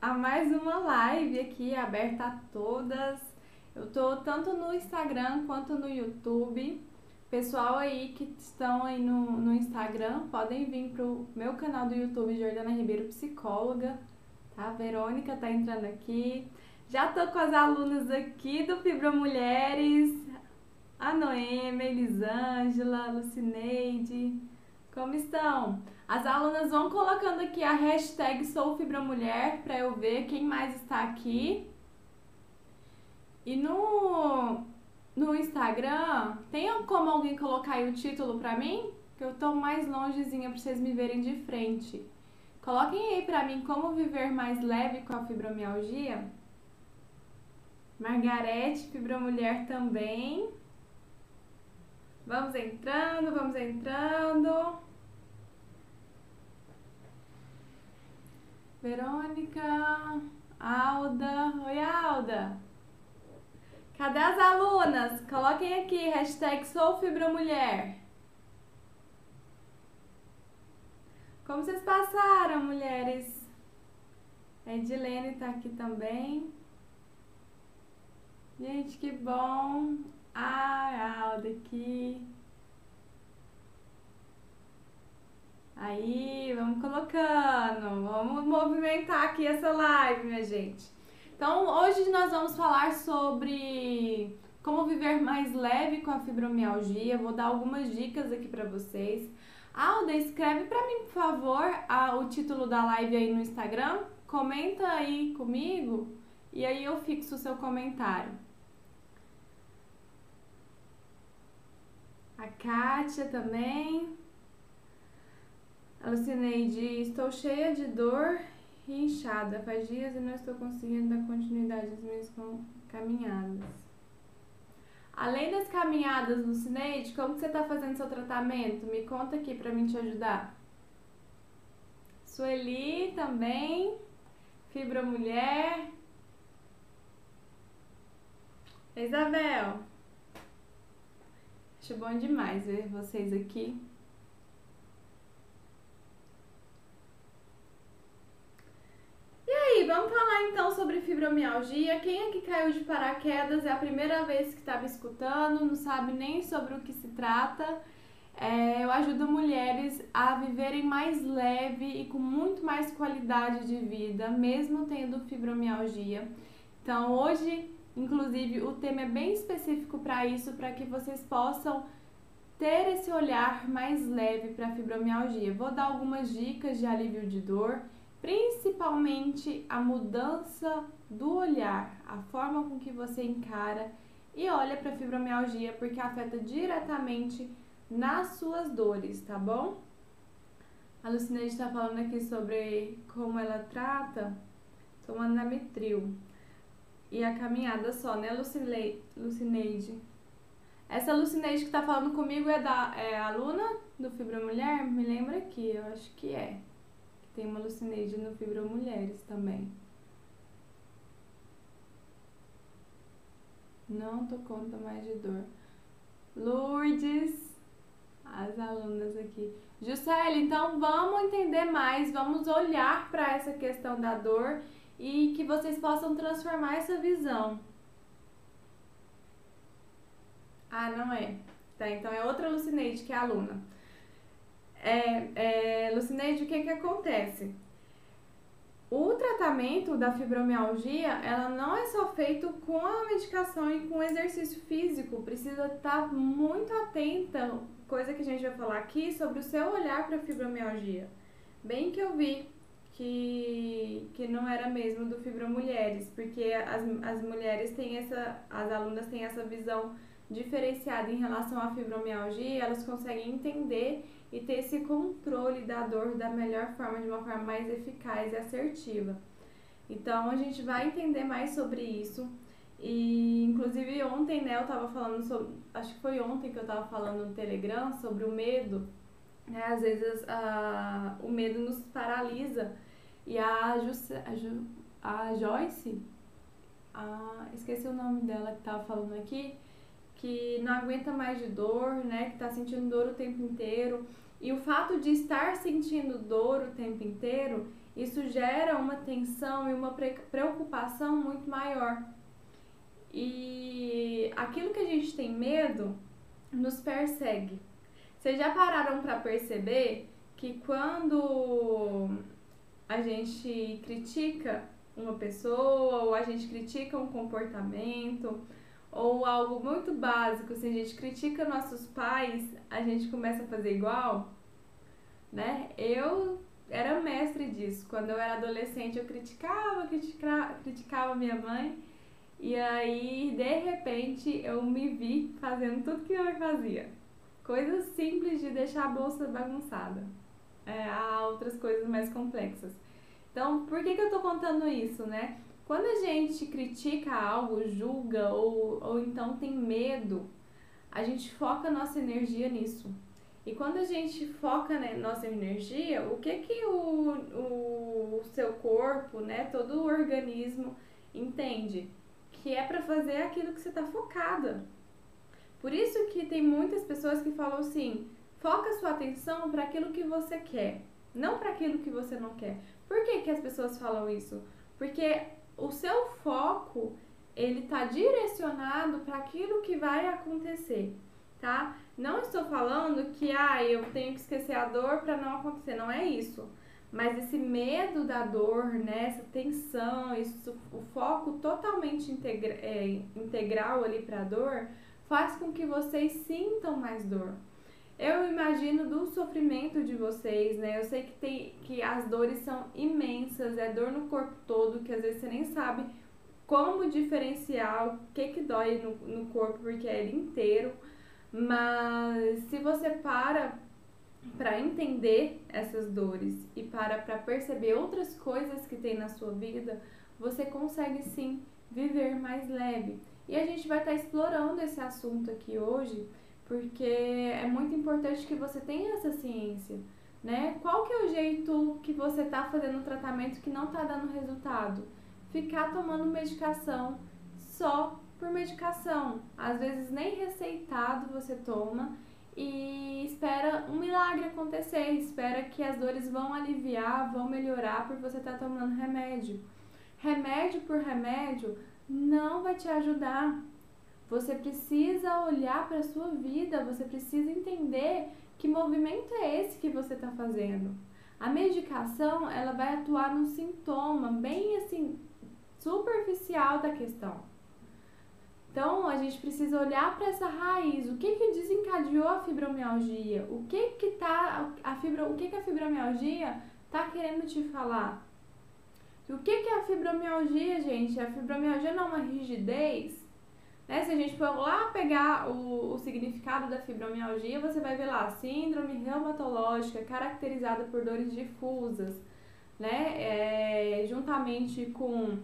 A mais uma live aqui aberta a todas. Eu tô tanto no Instagram quanto no YouTube. Pessoal aí que estão aí no, no Instagram, podem vir pro meu canal do YouTube, Jordana Ribeiro Psicóloga, tá? Verônica tá entrando aqui. Já tô com as alunas aqui do Fibra Mulheres, a Noemi, a Elisângela, a Lucineide, como estão? As alunas vão colocando aqui a hashtag SouFibraMulher para eu ver quem mais está aqui. E no, no Instagram, tem como alguém colocar aí o título para mim? Que eu tô mais longezinha para vocês me verem de frente. Coloquem aí para mim como viver mais leve com a fibromialgia. Margarete, fibromulher também. Vamos entrando, vamos entrando. Verônica, Alda. Oi, Alda. Cadê as alunas? Coloquem aqui, hashtag SouFibroMulher. Como vocês passaram, mulheres? A Edilene tá aqui também. Gente, que bom. Ai, Alda aqui. Aí, vamos colocando, vamos movimentar aqui essa live, minha gente. Então, hoje nós vamos falar sobre como viver mais leve com a fibromialgia. Vou dar algumas dicas aqui para vocês. Alda, escreve para mim, por favor, a, o título da live aí no Instagram. Comenta aí comigo e aí eu fixo o seu comentário. A Kátia também. Alucineide, estou cheia de dor e inchada. Faz dias e não estou conseguindo dar continuidade às minhas caminhadas. Além das caminhadas, Lucineide, como você está fazendo seu tratamento? Me conta aqui para mim te ajudar. Sueli também. Fibromulher. Isabel. Acho bom demais ver vocês aqui. E aí, vamos falar então sobre fibromialgia. Quem é que caiu de paraquedas é a primeira vez que está me escutando, não sabe nem sobre o que se trata. É, eu ajudo mulheres a viverem mais leve e com muito mais qualidade de vida, mesmo tendo fibromialgia. Então, hoje Inclusive, o tema é bem específico para isso, para que vocês possam ter esse olhar mais leve para a fibromialgia. Vou dar algumas dicas de alívio de dor, principalmente a mudança do olhar, a forma com que você encara e olha para fibromialgia, porque afeta diretamente nas suas dores, tá bom? A Lucineide está falando aqui sobre como ela trata tomando Namitril e a caminhada só, né, Lucineide? Essa Lucineide que tá falando comigo é da é aluna do Fibromulher? Me lembra aqui, eu acho que é. Tem uma no Fibromulheres também. Não tô conta mais de dor. Lourdes, as alunas aqui. Juscelia, então vamos entender mais, vamos olhar para essa questão da dor e que vocês possam transformar essa visão. Ah, não é. Tá, então é outra Lucineide que é aluna. É, é, Lucineide, o que que acontece? O tratamento da fibromialgia, ela não é só feito com a medicação e com exercício físico, precisa estar muito atenta, coisa que a gente vai falar aqui, sobre o seu olhar para a fibromialgia. Bem que eu vi que, que não era mesmo do Fibromulheres, porque as, as mulheres têm essa, as alunas têm essa visão diferenciada em relação à fibromialgia, elas conseguem entender e ter esse controle da dor da melhor forma, de uma forma mais eficaz e assertiva. Então a gente vai entender mais sobre isso. E inclusive ontem, né, eu tava falando sobre. Acho que foi ontem que eu tava falando no Telegram sobre o medo. Né? Às vezes a, o medo nos paralisa. E a, a, Ju, a Joyce, a, esqueci o nome dela que tava falando aqui, que não aguenta mais de dor, né? Que tá sentindo dor o tempo inteiro. E o fato de estar sentindo dor o tempo inteiro, isso gera uma tensão e uma preocupação muito maior. E aquilo que a gente tem medo nos persegue. Vocês já pararam para perceber que quando a gente critica uma pessoa ou a gente critica um comportamento ou algo muito básico, se a gente critica nossos pais, a gente começa a fazer igual, né? Eu era mestre disso. Quando eu era adolescente, eu criticava, criticava, criticava minha mãe. E aí, de repente, eu me vi fazendo tudo que minha mãe fazia. Coisas simples de deixar a bolsa bagunçada. É, há outras coisas mais complexas. Então, por que, que eu tô contando isso, né? Quando a gente critica algo, julga ou, ou então tem medo, a gente foca nossa energia nisso. E quando a gente foca né, nossa energia, o que que o, o, o seu corpo, né, todo o organismo entende? Que é para fazer aquilo que você está focada. Por isso que tem muitas pessoas que falam assim: foca sua atenção para aquilo que você quer, não para aquilo que você não quer. Por que, que as pessoas falam isso? Porque o seu foco ele está direcionado para aquilo que vai acontecer, tá? Não estou falando que ah, eu tenho que esquecer a dor para não acontecer, não é isso. Mas esse medo da dor, né, essa tensão, isso, o foco totalmente integra é, integral ali para a dor, faz com que vocês sintam mais dor. Eu imagino do sofrimento de vocês, né? Eu sei que tem que as dores são imensas, é dor no corpo todo, que às vezes você nem sabe como diferenciar o que que dói no, no corpo, porque é ele inteiro. Mas se você para para entender essas dores e para para perceber outras coisas que tem na sua vida, você consegue sim viver mais leve. E a gente vai estar tá explorando esse assunto aqui hoje porque é muito importante que você tenha essa ciência, né? Qual que é o jeito que você está fazendo um tratamento que não está dando resultado? Ficar tomando medicação só por medicação. Às vezes nem receitado você toma e espera um milagre acontecer, espera que as dores vão aliviar, vão melhorar por você estar tá tomando remédio. Remédio por remédio não vai te ajudar. Você precisa olhar para a sua vida, você precisa entender que movimento é esse que você está fazendo. A medicação, ela vai atuar no sintoma bem assim superficial da questão. Então, a gente precisa olhar para essa raiz, o que que desencadeou a fibromialgia? O que que tá a fibro, o que que a fibromialgia tá querendo te falar? O que que é a fibromialgia, gente? A fibromialgia não é uma rigidez né? Se a gente for lá pegar o, o significado da fibromialgia, você vai ver lá, síndrome reumatológica caracterizada por dores difusas, né? É, juntamente com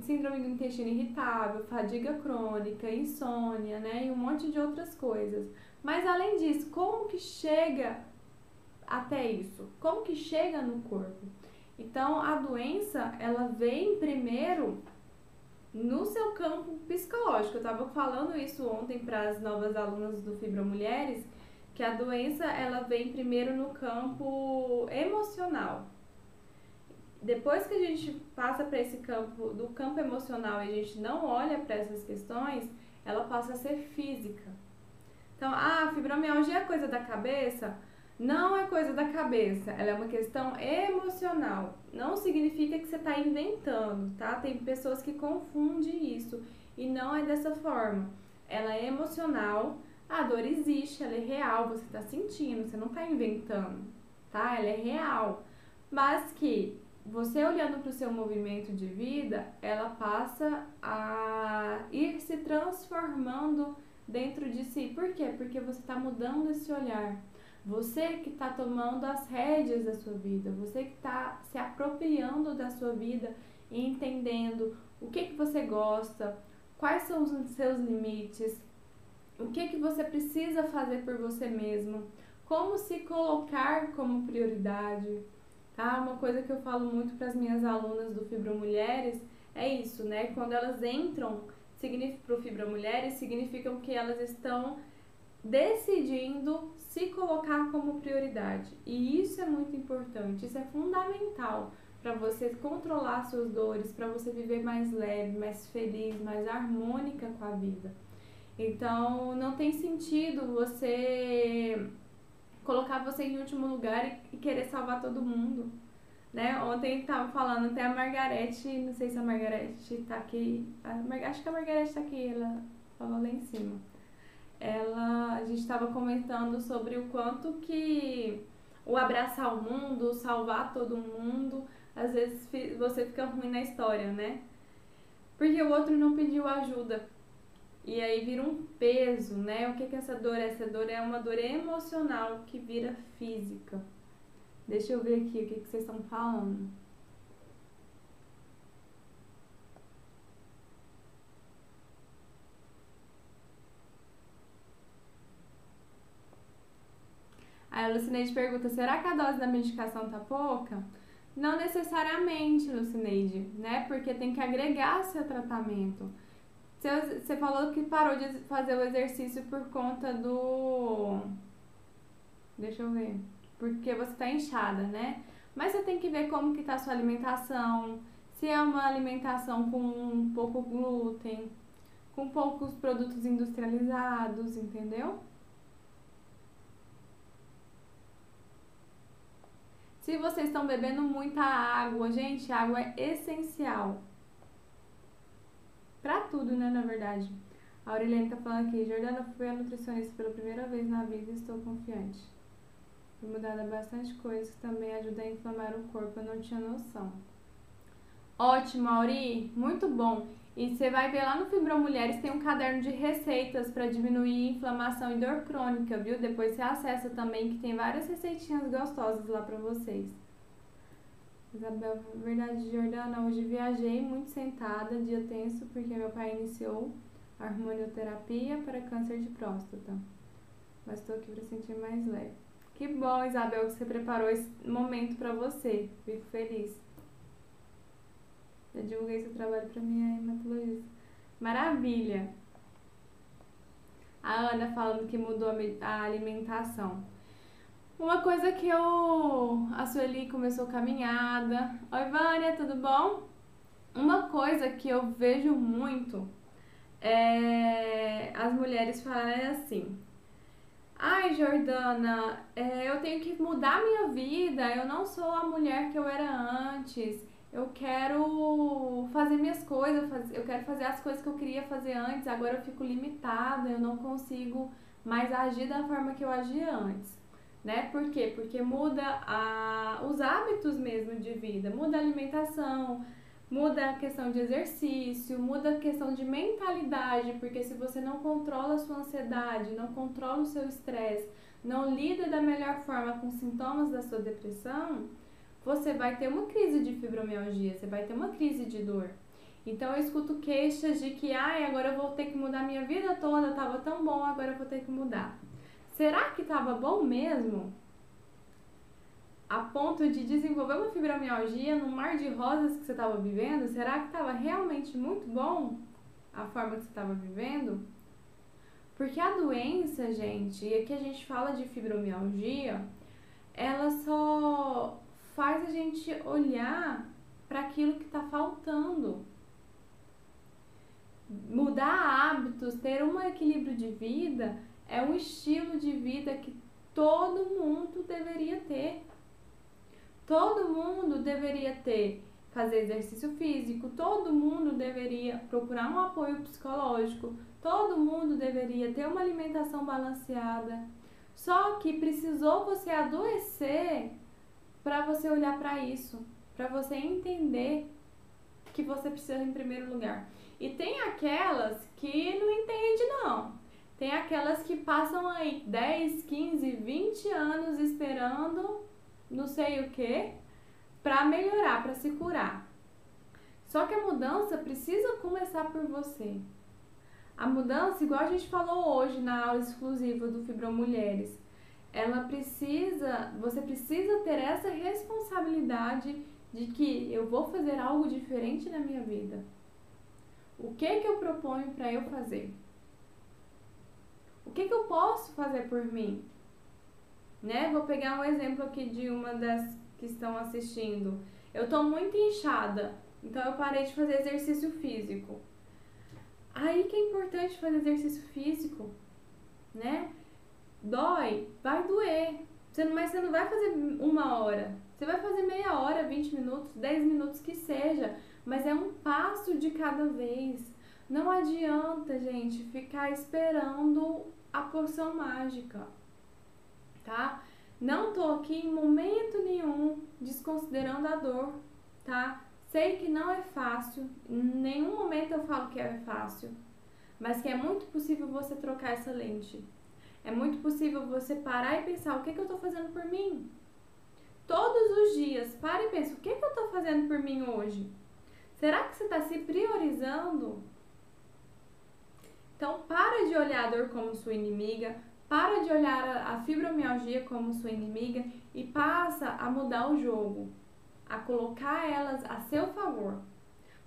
síndrome do intestino irritável, fadiga crônica, insônia, né? E um monte de outras coisas. Mas além disso, como que chega até isso? Como que chega no corpo? Então, a doença, ela vem primeiro no seu campo psicológico. Eu estava falando isso ontem para as novas alunas do Fibra Mulheres, que a doença ela vem primeiro no campo emocional. Depois que a gente passa para esse campo do campo emocional e a gente não olha para essas questões, ela passa a ser física. Então, ah, fibromialgia é coisa da cabeça? Não é coisa da cabeça, ela é uma questão emocional. Não significa que você está inventando, tá? Tem pessoas que confundem isso e não é dessa forma. Ela é emocional, a dor existe, ela é real, você está sentindo, você não está inventando, tá? Ela é real. Mas que você olhando para o seu movimento de vida, ela passa a ir se transformando dentro de si. Por quê? Porque você está mudando esse olhar. Você que está tomando as rédeas da sua vida, você que está se apropriando da sua vida e entendendo o que, que você gosta, quais são os seus limites, o que, que você precisa fazer por você mesmo, como se colocar como prioridade, tá? Uma coisa que eu falo muito para as minhas alunas do Fibra Mulheres é isso, né? Quando elas entram para o Fibra Mulheres, significam que elas estão decidindo se colocar como prioridade. E isso é muito importante, isso é fundamental para você controlar suas dores, para você viver mais leve, mais feliz, mais harmônica com a vida. Então, não tem sentido você colocar você em último lugar e, querer salvar todo mundo. Né? Ontem tava falando até a Margarete, não sei se a Margarete tá aqui. A acho que a Margarete tá aqui, ela falou lá em cima. Ela, a gente estava comentando sobre o quanto que o abraçar o mundo, salvar todo mundo, às vezes você fica ruim na história, né? Porque o outro não pediu ajuda. E aí vira um peso, né? O que, que essa dor é? Essa dor é uma dor emocional que vira física. Deixa eu ver aqui o que, que vocês estão falando. Aí a Lucineide pergunta: será que a dose da medicação tá pouca? Não necessariamente, Lucineide, né? Porque tem que agregar seu tratamento. Você falou que parou de fazer o exercício por conta do. Deixa eu ver. Porque você tá inchada, né? Mas você tem que ver como que tá a sua alimentação. Se é uma alimentação com pouco glúten, com poucos produtos industrializados, entendeu? Se vocês estão bebendo muita água, gente, água é essencial. Pra tudo, né, na verdade. A Aureliane tá falando aqui, Jordana, fui a nutricionista pela primeira vez na vida e estou confiante. Fui mudada bastante coisas que também ajudam a inflamar o corpo, eu não tinha noção. Ótimo, Auri, muito bom. E você vai ver lá no Fibro Mulheres tem um caderno de receitas para diminuir inflamação e dor crônica, viu? Depois você acessa também que tem várias receitinhas gostosas lá para vocês. Isabel, verdade, Jordana, hoje viajei muito sentada, dia tenso, porque meu pai iniciou a hormonioterapia para câncer de próstata. Mas estou aqui para sentir mais leve. Que bom, Isabel, que você preparou esse momento para você. Fico feliz. Já divulguei seu trabalho para minha hematologista. Maravilha! A Ana falando que mudou a alimentação. Uma coisa que eu. A Sueli começou caminhada. Oi, Vânia, tudo bom? Uma coisa que eu vejo muito é as mulheres falarem assim: Ai, Jordana, é, eu tenho que mudar minha vida, eu não sou a mulher que eu era antes eu quero fazer minhas coisas, eu quero fazer as coisas que eu queria fazer antes, agora eu fico limitada, eu não consigo mais agir da forma que eu agia antes. Né? Por quê? Porque muda a, os hábitos mesmo de vida, muda a alimentação, muda a questão de exercício, muda a questão de mentalidade, porque se você não controla a sua ansiedade, não controla o seu estresse, não lida da melhor forma com sintomas da sua depressão, você vai ter uma crise de fibromialgia, você vai ter uma crise de dor. Então eu escuto queixas de que, ai, agora eu vou ter que mudar minha vida toda, tava tão bom, agora eu vou ter que mudar. Será que tava bom mesmo? A ponto de desenvolver uma fibromialgia no mar de rosas que você estava vivendo? Será que estava realmente muito bom a forma que você estava vivendo? Porque a doença, gente, e aqui a gente fala de fibromialgia, ela só faz a gente olhar para aquilo que está faltando. Mudar hábitos, ter um equilíbrio de vida é um estilo de vida que todo mundo deveria ter. Todo mundo deveria ter fazer exercício físico, todo mundo deveria procurar um apoio psicológico, todo mundo deveria ter uma alimentação balanceada. Só que precisou você adoecer para você olhar para isso, para você entender que você precisa em primeiro lugar. E tem aquelas que não entende não. Tem aquelas que passam aí 10, 15, 20 anos esperando não sei o que para melhorar, para se curar. Só que a mudança precisa começar por você. A mudança, igual a gente falou hoje na aula exclusiva do Fibromulheres, ela precisa, você precisa ter essa responsabilidade de que eu vou fazer algo diferente na minha vida. O que que eu proponho para eu fazer? O que que eu posso fazer por mim? Né? Vou pegar um exemplo aqui de uma das que estão assistindo. Eu tô muito inchada, então eu parei de fazer exercício físico. Aí que é importante fazer exercício físico, né? Dói, vai doer. Você não, mas você não vai fazer uma hora. Você vai fazer meia hora, 20 minutos, 10 minutos que seja. Mas é um passo de cada vez. Não adianta, gente, ficar esperando a porção mágica, tá? Não tô aqui em momento nenhum desconsiderando a dor, tá? Sei que não é fácil, em nenhum momento eu falo que é fácil, mas que é muito possível você trocar essa lente. É muito possível você parar e pensar: o que, que eu estou fazendo por mim? Todos os dias, para e pensa: o que, que eu estou fazendo por mim hoje? Será que você está se priorizando? Então, para de olhar a dor como sua inimiga, para de olhar a fibromialgia como sua inimiga e passa a mudar o jogo, a colocar elas a seu favor.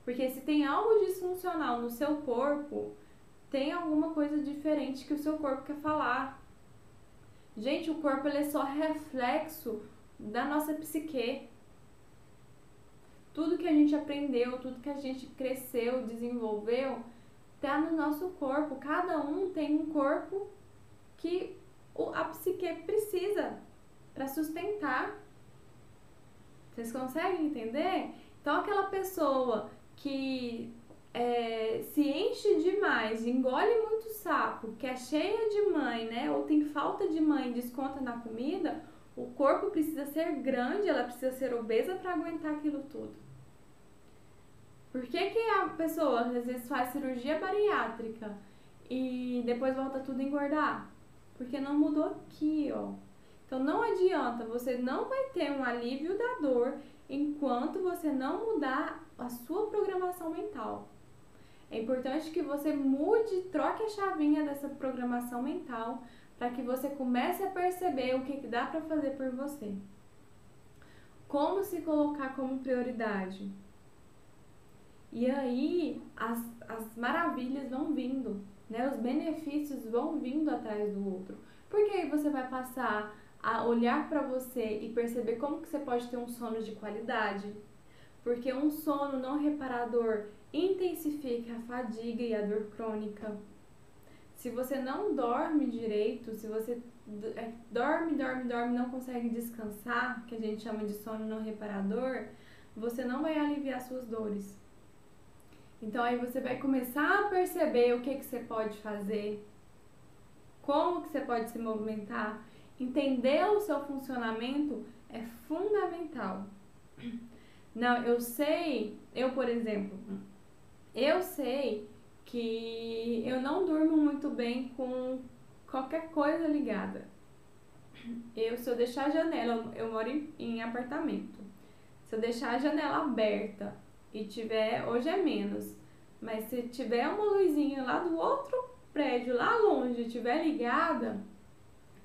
Porque se tem algo disfuncional no seu corpo, tem alguma coisa diferente que o seu corpo quer falar. Gente, o corpo ele é só reflexo da nossa psique. Tudo que a gente aprendeu, tudo que a gente cresceu, desenvolveu, tá no nosso corpo. Cada um tem um corpo que a psique precisa para sustentar. Vocês conseguem entender? Então, aquela pessoa que é, se enche demais, engole muito sapo, que é cheia de mãe, né? Ou tem falta de mãe, desconta na comida, o corpo precisa ser grande, ela precisa ser obesa para aguentar aquilo tudo. Por que, que a pessoa às vezes faz cirurgia bariátrica e depois volta tudo a engordar? Porque não mudou aqui, ó. Então não adianta, você não vai ter um alívio da dor enquanto você não mudar a sua programação mental. É importante que você mude, troque a chavinha dessa programação mental para que você comece a perceber o que, que dá para fazer por você. Como se colocar como prioridade. E aí as, as maravilhas vão vindo, né? Os benefícios vão vindo atrás do outro. Porque aí você vai passar a olhar para você e perceber como que você pode ter um sono de qualidade. Porque um sono não reparador intensifica a fadiga e a dor crônica. Se você não dorme direito, se você é, dorme, dorme, dorme, não consegue descansar, que a gente chama de sono não reparador, você não vai aliviar suas dores. Então aí você vai começar a perceber o que, que você pode fazer, como que você pode se movimentar, entender o seu funcionamento é fundamental. Não, eu sei, eu por exemplo, eu sei que eu não durmo muito bem com qualquer coisa ligada. Eu, se eu deixar a janela, eu moro em, em apartamento. Se eu deixar a janela aberta e tiver, hoje é menos, mas se tiver uma luzinha lá do outro prédio, lá longe, estiver ligada,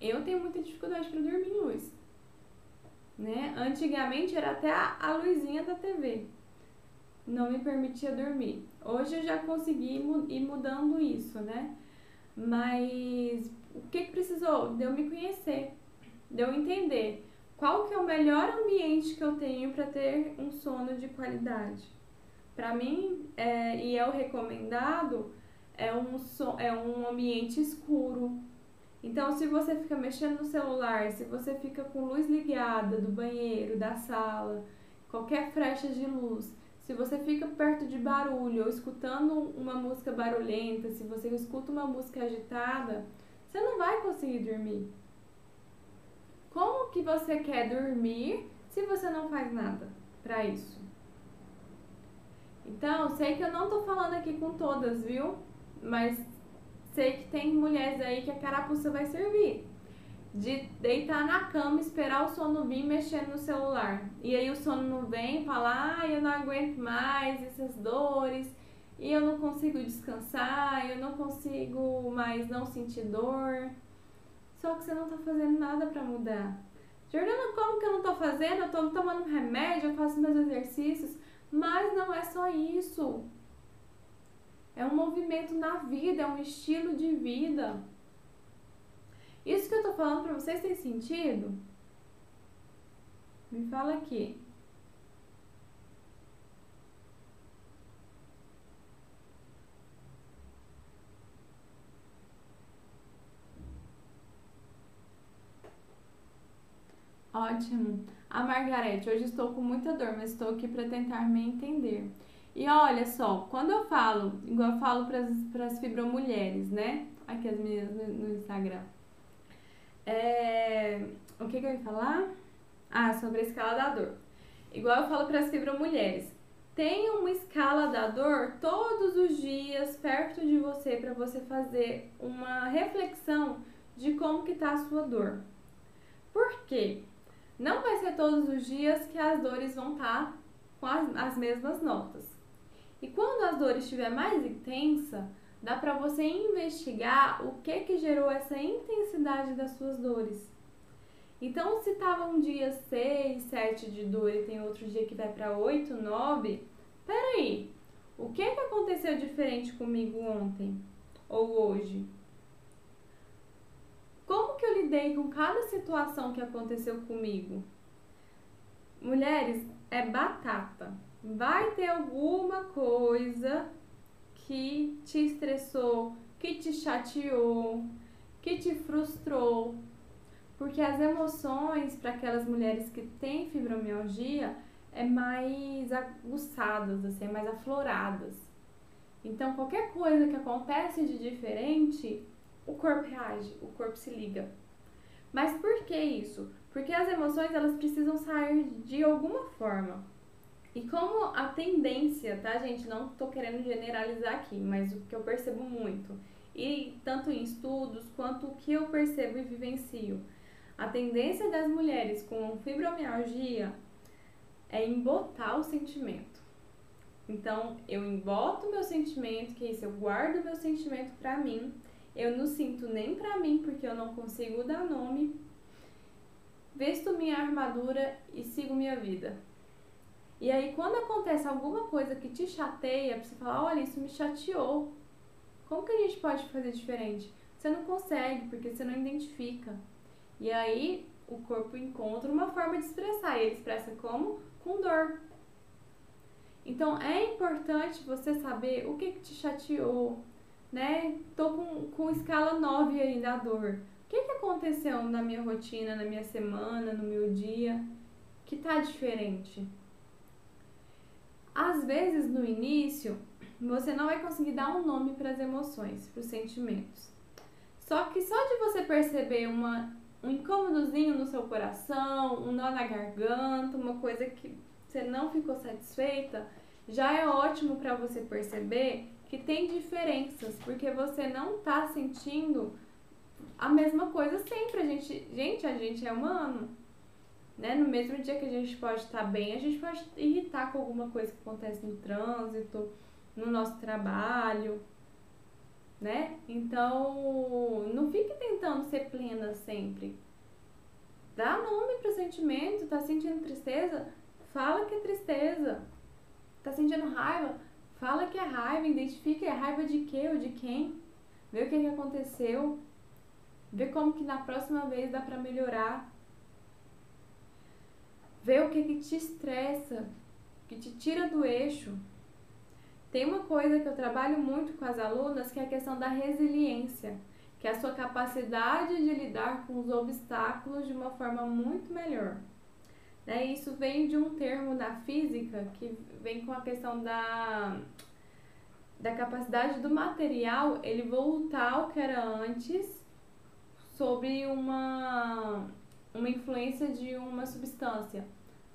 eu tenho muita dificuldade para dormir em luz. Né? Antigamente era até a, a luzinha da TV não me permitia dormir. Hoje eu já consegui ir mudando isso, né? Mas o que, que precisou? De eu me conhecer, de eu entender qual que é o melhor ambiente que eu tenho para ter um sono de qualidade. Para mim, é, e é o recomendado, é um, so, é um ambiente escuro. Então, se você fica mexendo no celular, se você fica com luz ligada do banheiro, da sala, qualquer frecha de luz, se você fica perto de barulho ou escutando uma música barulhenta, se você escuta uma música agitada, você não vai conseguir dormir. Como que você quer dormir se você não faz nada para isso? Então, sei que eu não tô falando aqui com todas, viu? Mas sei que tem mulheres aí que a carapuça vai servir. De deitar na cama, esperar o sono vir mexendo no celular. E aí o sono não vem, fala, ah, eu não aguento mais essas dores, e eu não consigo descansar, eu não consigo mais não sentir dor. Só que você não tá fazendo nada para mudar. Jordana, como que eu não tô fazendo? Eu tô tomando remédio, eu faço meus exercícios, mas não é só isso. É um movimento na vida, é um estilo de vida. Isso que eu tô falando para vocês tem sentido? Me fala aqui. Ótimo. A Margarete, hoje estou com muita dor, mas estou aqui para tentar me entender. E olha só, quando eu falo, igual eu falo para as fibromulheres, né? Aqui as meninas no Instagram. É, o que, que eu ia falar? Ah, sobre a escala da dor. Igual eu falo para as fibromulheres. Tenha uma escala da dor todos os dias perto de você para você fazer uma reflexão de como que tá a sua dor. Por quê? Não vai ser todos os dias que as dores vão estar tá com as, as mesmas notas. E quando as dores estiver mais intensa, dá para você investigar o que que gerou essa intensidade das suas dores. Então, se tava um dia 6, 7 de dor e tem outro dia que vai para 8, 9, peraí, o que que aconteceu diferente comigo ontem ou hoje? Como que eu lidei com cada situação que aconteceu comigo? Mulheres, é batata. Vai ter alguma coisa que te estressou, que te chateou, que te frustrou. Porque as emoções para aquelas mulheres que têm fibromialgia é mais aguçadas, assim, é mais afloradas. Então, qualquer coisa que acontece de diferente, o corpo reage, o corpo se liga. Mas por que isso? Porque as emoções elas precisam sair de alguma forma. E como a tendência, tá, gente? Não tô querendo generalizar aqui, mas o que eu percebo muito, e tanto em estudos quanto o que eu percebo e vivencio, a tendência das mulheres com fibromialgia é embotar o sentimento. Então, eu emboto meu sentimento, que é isso, eu guardo meu sentimento pra mim, eu não sinto nem pra mim, porque eu não consigo dar nome, visto minha armadura e sigo minha vida. E aí, quando acontece alguma coisa que te chateia, você fala: olha, isso me chateou. Como que a gente pode fazer diferente? Você não consegue, porque você não identifica. E aí, o corpo encontra uma forma de expressar. E ele expressa como? Com dor. Então, é importante você saber o que, que te chateou, né? Tô com, com escala 9 aí da dor. O que, que aconteceu na minha rotina, na minha semana, no meu dia, que tá diferente? Às vezes, no início, você não vai conseguir dar um nome para as emoções, para os sentimentos. Só que só de você perceber uma, um incômodozinho no seu coração, um nó na garganta, uma coisa que você não ficou satisfeita, já é ótimo para você perceber que tem diferenças, porque você não está sentindo a mesma coisa sempre. A gente, gente, a gente é humano. Né? No mesmo dia que a gente pode estar bem, a gente pode irritar com alguma coisa que acontece no trânsito, no nosso trabalho, né? Então, não fique tentando ser plena sempre. Dá nome para o sentimento, tá sentindo tristeza? Fala que é tristeza. Tá sentindo raiva? Fala que é raiva, identifique a raiva de quê ou de quem. Vê o que, que aconteceu. Vê como que na próxima vez dá para melhorar. Vê o que, que te estressa, que te tira do eixo. Tem uma coisa que eu trabalho muito com as alunas que é a questão da resiliência, que é a sua capacidade de lidar com os obstáculos de uma forma muito melhor. Né? Isso vem de um termo da física que vem com a questão da, da capacidade do material ele voltar ao que era antes sobre uma uma influência de uma substância,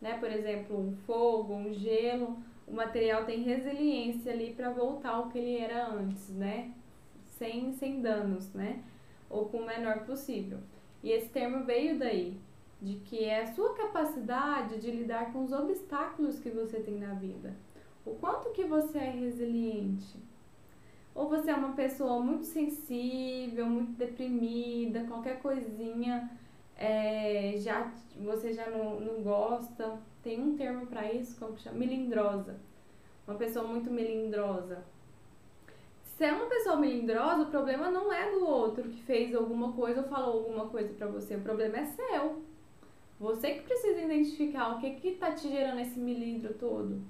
né? Por exemplo, um fogo, um gelo, o material tem resiliência ali para voltar ao que ele era antes, né? Sem, sem danos, né? Ou com o menor possível. E esse termo veio daí, de que é a sua capacidade de lidar com os obstáculos que você tem na vida. O quanto que você é resiliente. Ou você é uma pessoa muito sensível, muito deprimida, qualquer coisinha é, já você já não, não gosta. Tem um termo para isso, como chama? Melindrosa. Uma pessoa muito melindrosa. Se é uma pessoa melindrosa, o problema não é do outro que fez alguma coisa ou falou alguma coisa para você. O problema é seu. Você que precisa identificar o que que tá te gerando esse melindro todo.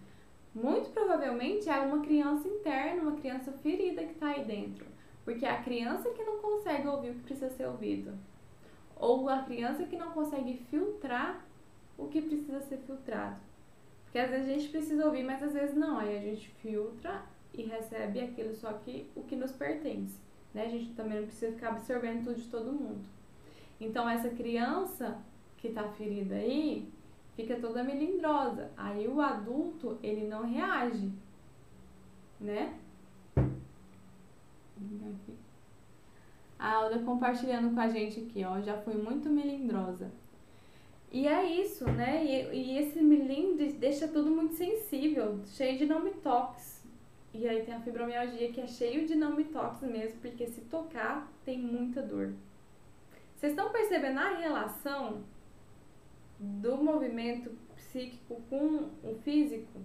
Muito provavelmente é uma criança interna, uma criança ferida que está aí dentro. Porque é a criança que não consegue ouvir o que precisa ser ouvido. Ou a criança que não consegue filtrar o que precisa ser filtrado. Porque às vezes a gente precisa ouvir, mas às vezes não. Aí a gente filtra e recebe aquilo só que o que nos pertence. Né? A gente também não precisa ficar absorvendo tudo de todo mundo. Então essa criança que está ferida aí fica toda melindrosa. Aí o adulto ele não reage, né? A Alda compartilhando com a gente aqui, ó, já fui muito melindrosa. E é isso, né? E, e esse melindre deixa tudo muito sensível, cheio de toques. E aí tem a fibromialgia que é cheio de toques mesmo, porque se tocar tem muita dor. Vocês estão percebendo a relação do movimento psíquico com o físico?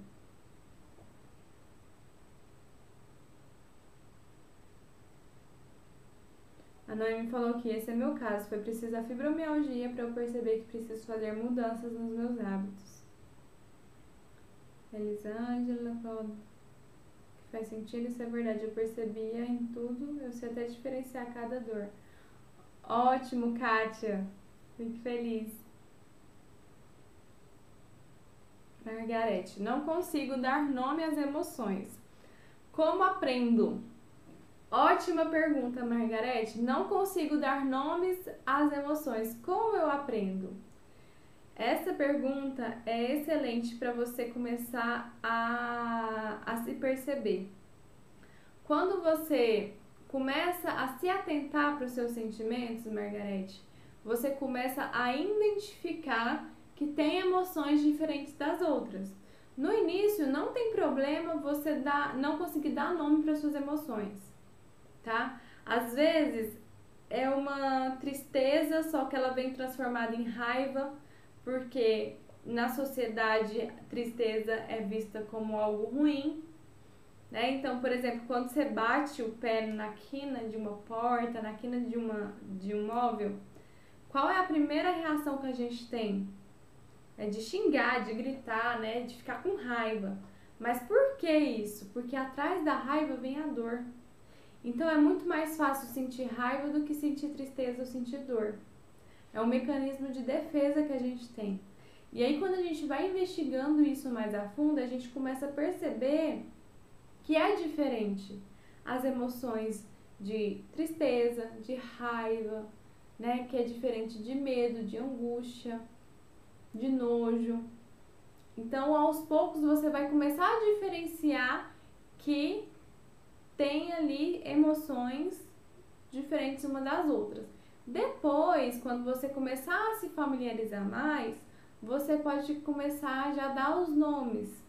A Noemi falou que esse é meu caso. Foi preciso a fibromialgia para eu perceber que preciso fazer mudanças nos meus hábitos. Elisângela falou que faz sentido, isso é verdade. Eu percebia em tudo, eu sei até diferenciar cada dor. Ótimo, Kátia. Fico feliz. Margarete, não consigo dar nome às emoções. Como aprendo? Ótima pergunta, Margarete. Não consigo dar nomes às emoções. Como eu aprendo? Essa pergunta é excelente para você começar a, a se perceber. Quando você começa a se atentar para os seus sentimentos, Margarete, você começa a identificar que tem emoções diferentes das outras. No início, não tem problema você dar, não conseguir dar nome para suas emoções tá? Às vezes é uma tristeza, só que ela vem transformada em raiva, porque na sociedade tristeza é vista como algo ruim, né? Então, por exemplo, quando você bate o pé na quina de uma porta, na quina de, uma, de um móvel, qual é a primeira reação que a gente tem? É de xingar, de gritar, né? De ficar com raiva. Mas por que isso? Porque atrás da raiva vem a dor. Então é muito mais fácil sentir raiva do que sentir tristeza ou sentir dor. É um mecanismo de defesa que a gente tem. E aí, quando a gente vai investigando isso mais a fundo, a gente começa a perceber que é diferente as emoções de tristeza, de raiva, né? Que é diferente de medo, de angústia, de nojo. Então, aos poucos, você vai começar a diferenciar que tem ali emoções diferentes uma das outras. Depois, quando você começar a se familiarizar mais, você pode começar já a dar os nomes.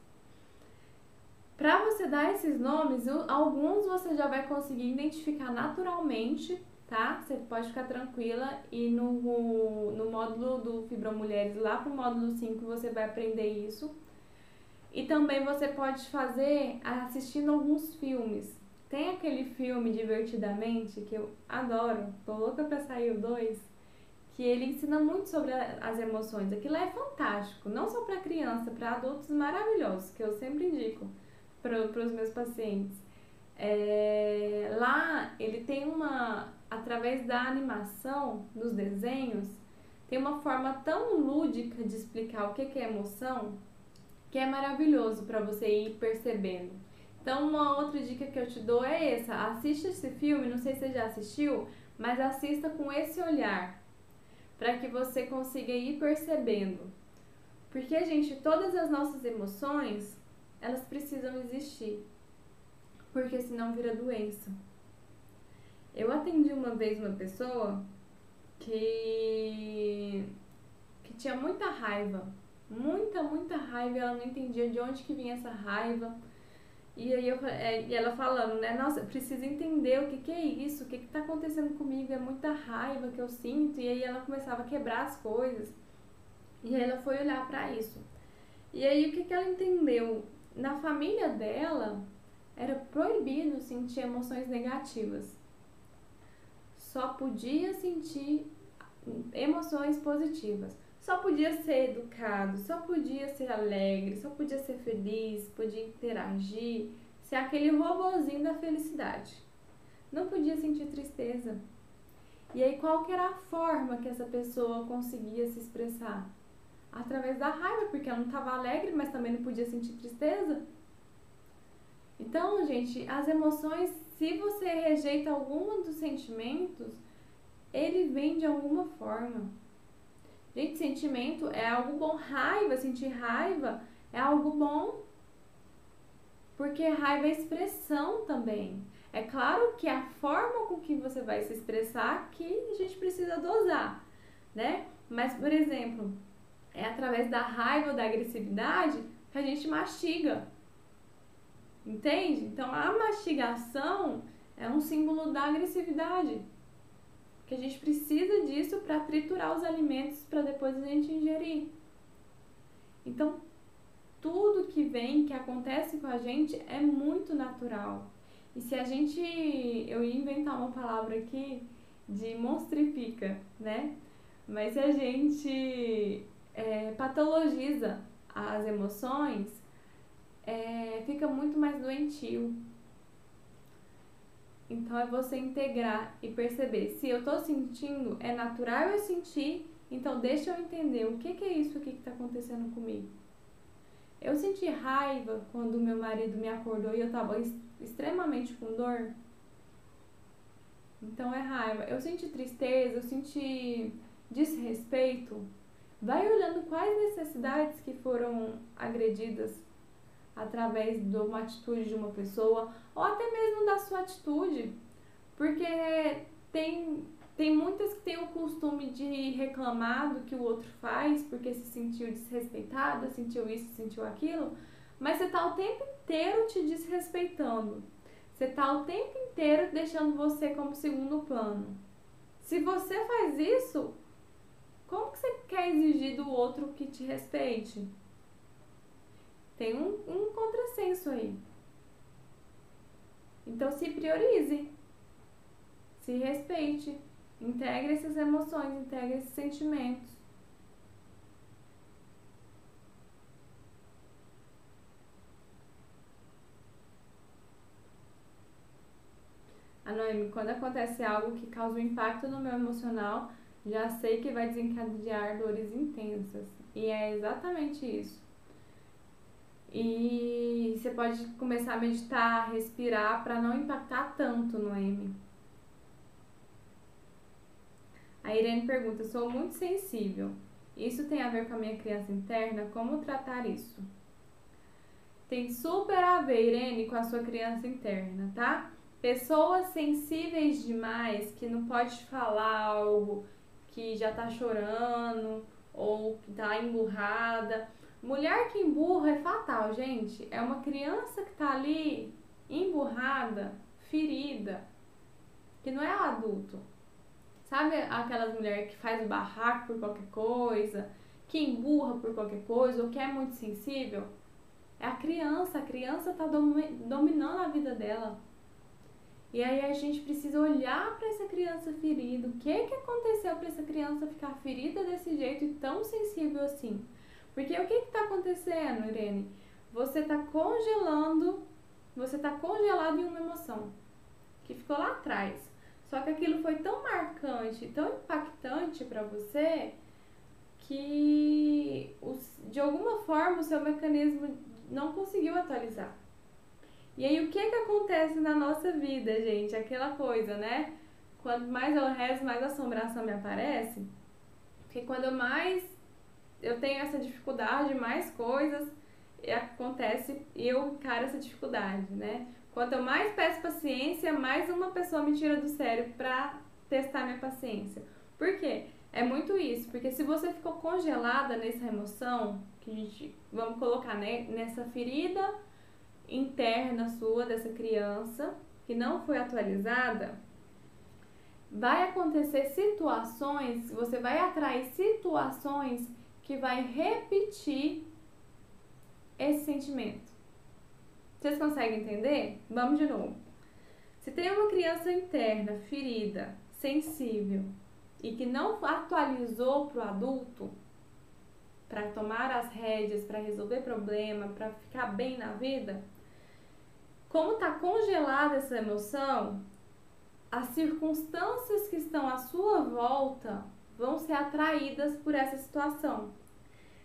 Para você dar esses nomes, alguns você já vai conseguir identificar naturalmente, tá? Você pode ficar tranquila e no, no módulo do Fibromulheres, lá pro módulo 5, você vai aprender isso. E também você pode fazer assistindo alguns filmes. Tem aquele filme Divertidamente, que eu adoro, tô louca pra sair o 2, que ele ensina muito sobre as emoções. Aquilo é fantástico, não só para criança, para adultos maravilhosos, que eu sempre indico para os meus pacientes. É, lá ele tem uma, através da animação, dos desenhos, tem uma forma tão lúdica de explicar o que é emoção que é maravilhoso para você ir percebendo. Então, uma outra dica que eu te dou é essa: assista esse filme, não sei se você já assistiu, mas assista com esse olhar, para que você consiga ir percebendo. Porque, gente, todas as nossas emoções, elas precisam existir, porque senão vira doença. Eu atendi uma vez uma pessoa que que tinha muita raiva, muita, muita raiva, ela não entendia de onde que vinha essa raiva. E aí eu, é, e ela falando, né, nossa, preciso entender o que, que é isso, o que, que tá acontecendo comigo, é muita raiva que eu sinto, e aí ela começava a quebrar as coisas. E aí ela foi olhar para isso. E aí o que, que ela entendeu? Na família dela era proibido sentir emoções negativas. Só podia sentir emoções positivas. Só podia ser educado, só podia ser alegre, só podia ser feliz, podia interagir, ser aquele robozinho da felicidade. Não podia sentir tristeza. E aí qual que era a forma que essa pessoa conseguia se expressar? Através da raiva, porque ela não estava alegre, mas também não podia sentir tristeza. Então, gente, as emoções, se você rejeita algum dos sentimentos, ele vem de alguma forma. Gente, sentimento é algo bom. Raiva, sentir raiva é algo bom. Porque raiva é expressão também. É claro que a forma com que você vai se expressar que a gente precisa dosar, né? Mas, por exemplo, é através da raiva ou da agressividade que a gente mastiga. Entende? Então, a mastigação é um símbolo da agressividade que a gente precisa disso para triturar os alimentos para depois a gente ingerir. Então, tudo que vem, que acontece com a gente é muito natural. E se a gente, eu ia inventar uma palavra aqui de monstrifica, né? Mas se a gente é, patologiza as emoções, é, fica muito mais doentio. Então é você integrar e perceber se eu tô sentindo, é natural eu sentir, então deixa eu entender o que, que é isso aqui que está acontecendo comigo. Eu senti raiva quando meu marido me acordou e eu estava extremamente com dor. Então é raiva. Eu senti tristeza, eu senti desrespeito. Vai olhando quais necessidades que foram agredidas através de uma atitude de uma pessoa ou até mesmo da sua atitude, porque tem tem muitas que têm o costume de reclamar do que o outro faz porque se sentiu desrespeitada, sentiu isso, sentiu aquilo, mas você tá o tempo inteiro te desrespeitando. Você tá o tempo inteiro deixando você como segundo plano. Se você faz isso, como que você quer exigir do outro que te respeite? Tem um, um contrassenso aí. Então se priorize, se respeite, integre essas emoções, integre esses sentimentos. A Noemi, quando acontece algo que causa um impacto no meu emocional, já sei que vai desencadear dores intensas. E é exatamente isso. E você pode começar a meditar, respirar para não impactar tanto no M. A Irene pergunta: sou muito sensível. Isso tem a ver com a minha criança interna? Como tratar isso? Tem super a ver, Irene, com a sua criança interna, tá? Pessoas sensíveis demais que não pode falar algo que já tá chorando ou que tá emburrada Mulher que emburra é fatal, gente. É uma criança que tá ali emburrada, ferida, que não é adulto. Sabe aquelas mulheres que faz barraco por qualquer coisa, que emburra por qualquer coisa, ou que é muito sensível? É a criança, a criança tá dominando a vida dela. E aí a gente precisa olhar para essa criança ferida. O que que aconteceu para essa criança ficar ferida desse jeito e tão sensível assim? Porque o que está acontecendo, Irene? Você está congelando, você está congelado em uma emoção que ficou lá atrás. Só que aquilo foi tão marcante, tão impactante para você que de alguma forma o seu mecanismo não conseguiu atualizar. E aí o que que acontece na nossa vida, gente? Aquela coisa, né? Quanto mais eu rezo, mais assombração me aparece. Porque quando eu mais eu tenho essa dificuldade, mais coisas acontece e eu encaro essa dificuldade, né? Quanto eu mais peço paciência, mais uma pessoa me tira do sério pra testar minha paciência. Por quê? É muito isso, porque se você ficou congelada nessa emoção, que a gente, vamos colocar né, nessa ferida interna sua dessa criança, que não foi atualizada, vai acontecer situações, você vai atrair situações que vai repetir esse sentimento. Vocês conseguem entender? Vamos de novo. Se tem uma criança interna, ferida, sensível e que não atualizou para o adulto para tomar as rédeas, para resolver problema, para ficar bem na vida, como está congelada essa emoção, as circunstâncias que estão à sua volta vão ser atraídas por essa situação.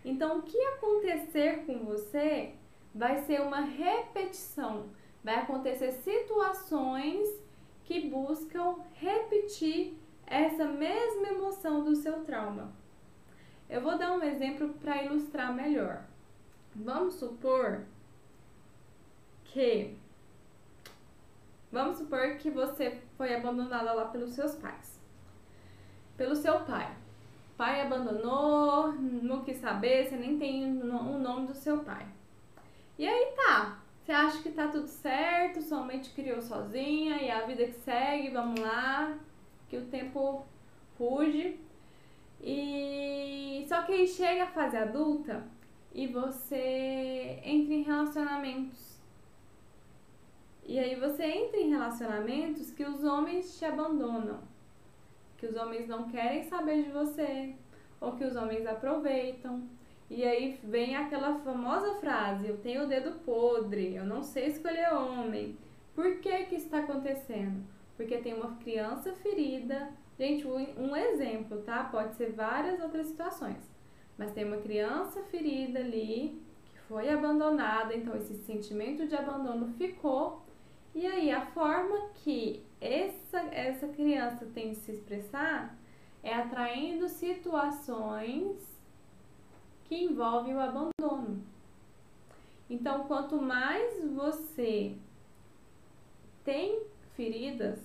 Então, o que acontecer com você vai ser uma repetição, vai acontecer situações que buscam repetir essa mesma emoção do seu trauma. Eu vou dar um exemplo para ilustrar melhor. Vamos supor que Vamos supor que você foi abandonada lá pelos seus pais. Pelo seu pai. Pai abandonou, não quis saber, você nem tem o nome do seu pai. E aí tá, você acha que tá tudo certo, sua mãe te criou sozinha e a vida que segue, vamos lá, que o tempo ruge. E só que aí chega a fase adulta e você entra em relacionamentos e aí você entra em relacionamentos que os homens te abandonam, que os homens não querem saber de você, ou que os homens aproveitam. E aí vem aquela famosa frase: eu tenho o dedo podre, eu não sei escolher homem. Por que que está acontecendo? Porque tem uma criança ferida. Gente, um exemplo, tá? Pode ser várias outras situações. Mas tem uma criança ferida ali que foi abandonada, então esse sentimento de abandono ficou e aí, a forma que essa, essa criança tem de se expressar é atraindo situações que envolvem o abandono. Então, quanto mais você tem feridas,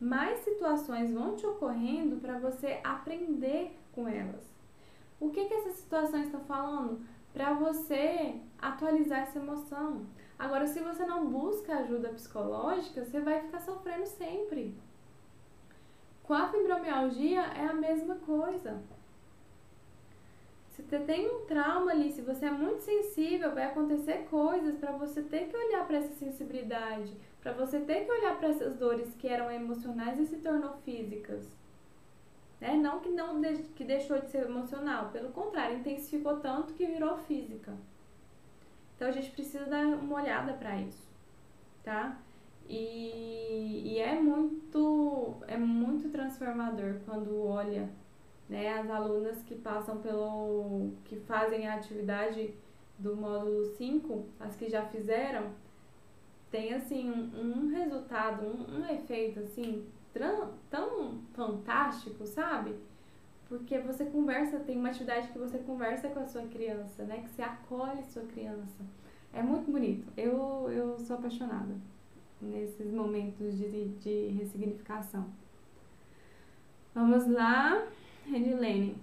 mais situações vão te ocorrendo para você aprender com elas. O que, que essas situações estão falando? Para você atualizar essa emoção. Agora, se você não busca ajuda psicológica, você vai ficar sofrendo sempre. Com a fibromialgia é a mesma coisa. Se você tem um trauma ali, se você é muito sensível, vai acontecer coisas para você ter que olhar para essa sensibilidade, para você ter que olhar para essas dores que eram emocionais e se tornou físicas. Né? Não que não que deixou de ser emocional, pelo contrário, intensificou tanto que virou física. Então a gente precisa dar uma olhada para isso, tá? E, e, é muito é muito transformador quando olha né, as alunas que passam pelo que fazem a atividade do módulo 5, as que já fizeram, tem assim um, um resultado, um, um, efeito assim tão, tão fantástico, sabe? Porque você conversa, tem uma atividade que você conversa com a sua criança, né? Que você acolhe sua criança. É muito bonito. Eu, eu sou apaixonada nesses momentos de, de ressignificação. Vamos lá, Redilene.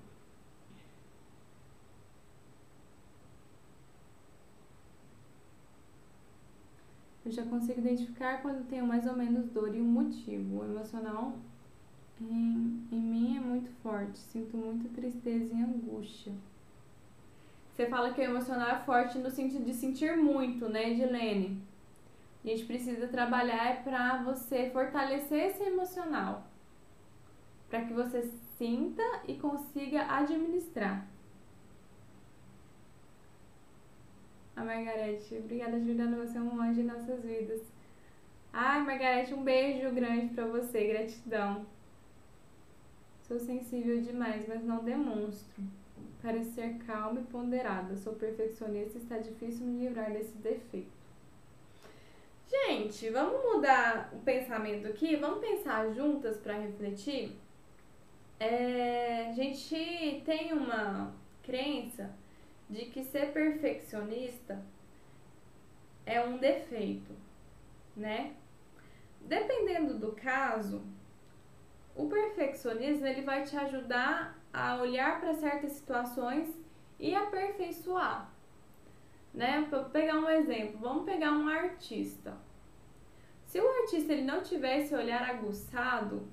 Eu já consigo identificar quando tenho mais ou menos dor e um motivo. O emocional em, em mim é muito forte, sinto muita tristeza e angústia. Você fala que o emocional é forte no sentido de sentir muito, né, Edilene? A gente precisa trabalhar para você fortalecer esse emocional. Para que você sinta e consiga administrar. A Margarete, obrigada, Juliana, você é um anjo em nossas vidas. Ai, Margarete, um beijo grande para você, gratidão. Sou sensível demais, mas não demonstro. Parece ser calma e ponderada. Sou perfeccionista e está difícil me livrar desse defeito. Gente, vamos mudar o pensamento aqui? Vamos pensar juntas para refletir? É, a gente tem uma crença de que ser perfeccionista é um defeito, né? Dependendo do caso, o perfeccionismo ele vai te ajudar a olhar para certas situações e aperfeiçoar. Né? Para pegar um exemplo, vamos pegar um artista. Se o artista ele não tiver esse olhar aguçado,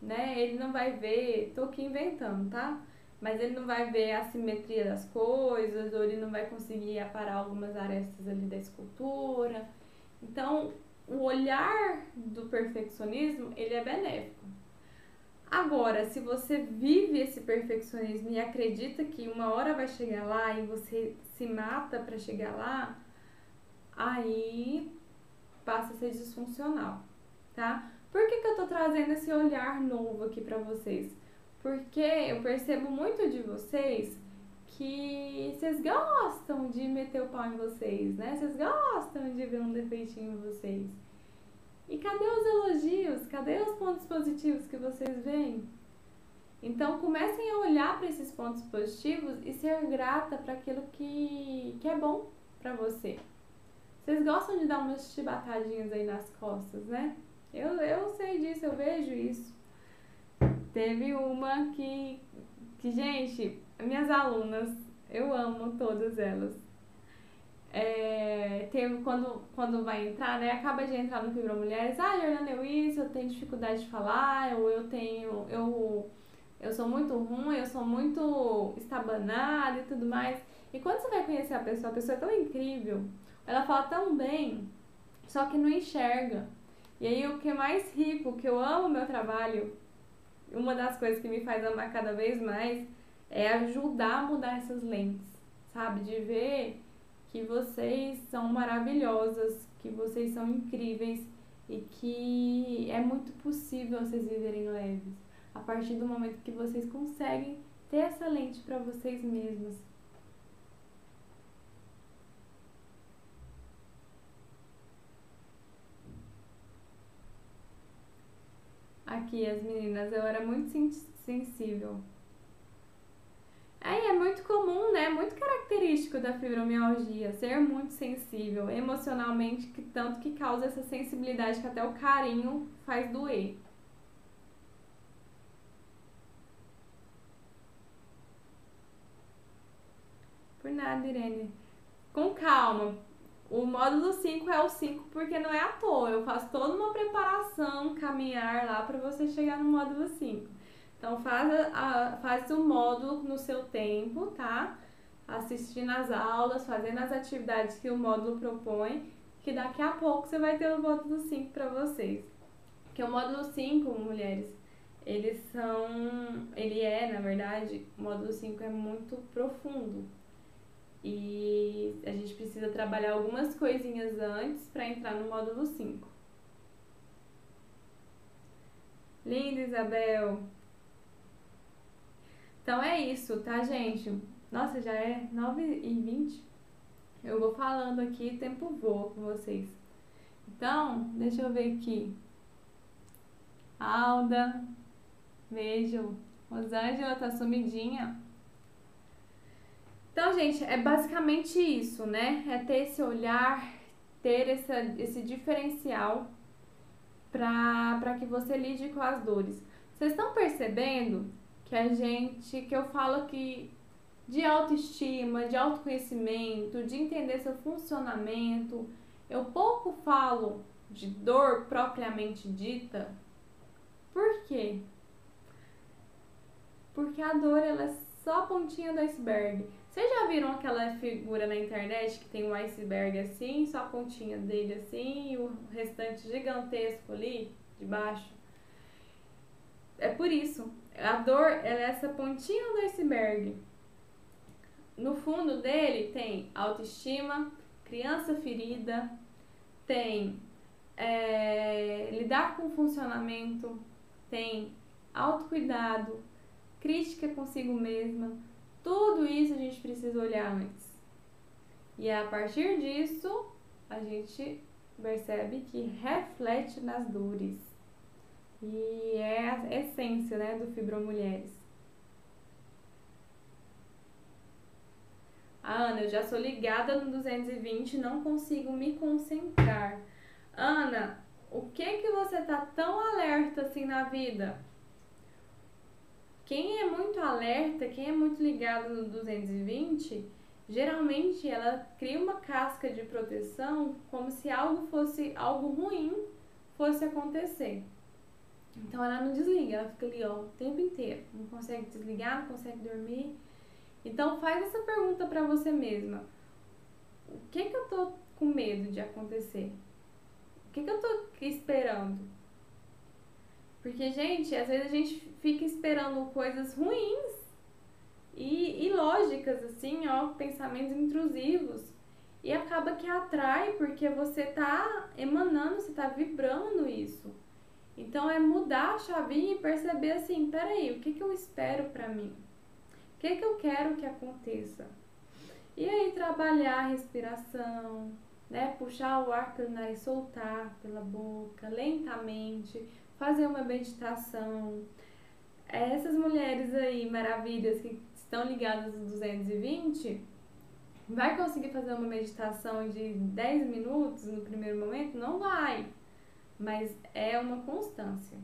né, ele não vai ver, tô aqui inventando, tá? Mas ele não vai ver a simetria das coisas, ou ele não vai conseguir aparar algumas arestas ali da escultura. Então, o olhar do perfeccionismo, ele é benéfico. Agora, se você vive esse perfeccionismo e acredita que uma hora vai chegar lá e você se mata para chegar lá, aí passa a ser disfuncional, tá? Por que, que eu tô trazendo esse olhar novo aqui para vocês? Porque eu percebo muito de vocês que vocês gostam de meter o pau em vocês, né? Vocês gostam de ver um defeitinho em vocês. E cadê os elogios? Cadê os pontos positivos que vocês veem? Então comecem a olhar para esses pontos positivos e ser grata para aquilo que, que é bom para você. Vocês gostam de dar umas chibatadinhas aí nas costas, né? Eu, eu sei disso, eu vejo isso. Teve uma que, que, gente, minhas alunas, eu amo todas elas é, quando, quando vai entrar, né? Acaba de entrar no Fibra Mulheres, ah, Jordana, eu eu tenho dificuldade de falar, ou eu tenho, eu, eu sou muito ruim, eu sou muito estabanada e tudo mais. E quando você vai conhecer a pessoa, a pessoa é tão incrível, ela fala tão bem, só que não enxerga. E aí o que é mais rico, que eu amo meu trabalho, uma das coisas que me faz amar cada vez mais é ajudar a mudar essas lentes, sabe? De ver que vocês são maravilhosas, que vocês são incríveis e que é muito possível vocês viverem leves a partir do momento que vocês conseguem ter essa lente para vocês mesmas. Aqui, as meninas, eu era muito sensível. Aí é muito comum, né? Muito característico da fibromialgia, ser muito sensível emocionalmente, que tanto que causa essa sensibilidade que até o carinho faz doer. Por nada, Irene. Com calma. O módulo 5 é o 5 porque não é à toa. Eu faço toda uma preparação, caminhar lá para você chegar no módulo 5. Então faz, a, faz o módulo no seu tempo, tá? Assistindo as aulas, fazendo as atividades que o módulo propõe, que daqui a pouco você vai ter o módulo 5 para vocês. Que o módulo 5, mulheres, eles são. Ele é, na verdade, o módulo 5 é muito profundo. E a gente precisa trabalhar algumas coisinhas antes para entrar no módulo 5. Linda, Isabel! Então é isso, tá, gente? Nossa, já é 9 e 20 Eu vou falando aqui, tempo voa com vocês. Então, deixa eu ver aqui. Alda, beijo. Rosângela tá sumidinha. Então, gente, é basicamente isso, né? É ter esse olhar, ter essa, esse diferencial para que você lide com as dores. Vocês estão percebendo que a gente, que eu falo que de autoestima, de autoconhecimento, de entender seu funcionamento, eu pouco falo de dor propriamente dita. Por quê? Porque a dor ela é só a pontinha do iceberg. Vocês já viram aquela figura na internet que tem um iceberg assim, só a pontinha dele assim e o restante gigantesco ali de baixo? É por isso. A dor é essa pontinha do iceberg. No fundo dele tem autoestima, criança ferida, tem é, lidar com funcionamento, tem autocuidado, crítica consigo mesma. Tudo isso a gente precisa olhar antes. E a partir disso, a gente percebe que reflete nas dores. E é a essência né, do Fibromulheres. Ah, Ana, eu já sou ligada no 220 não consigo me concentrar. Ana, o que que você tá tão alerta assim na vida? Quem é muito alerta, quem é muito ligado no 220, geralmente ela cria uma casca de proteção como se algo fosse algo ruim fosse acontecer. Então ela não desliga, ela fica ali ó, o tempo inteiro, não consegue desligar, não consegue dormir. Então faz essa pergunta para você mesma. O que que eu tô com medo de acontecer? O que que eu tô esperando? Porque, gente, às vezes a gente fica esperando coisas ruins e ilógicas, assim, ó, pensamentos intrusivos. E acaba que atrai porque você tá emanando, você tá vibrando isso. Então é mudar a chavinha e perceber assim, peraí, o que, que eu espero para mim? O que, que eu quero que aconteça? E aí trabalhar a respiração, né? Puxar o ar pelo nariz, soltar pela boca, lentamente, fazer uma meditação. Essas mulheres aí maravilhas que estão ligadas no 220, vai conseguir fazer uma meditação de 10 minutos no primeiro momento? Não vai mas é uma constância,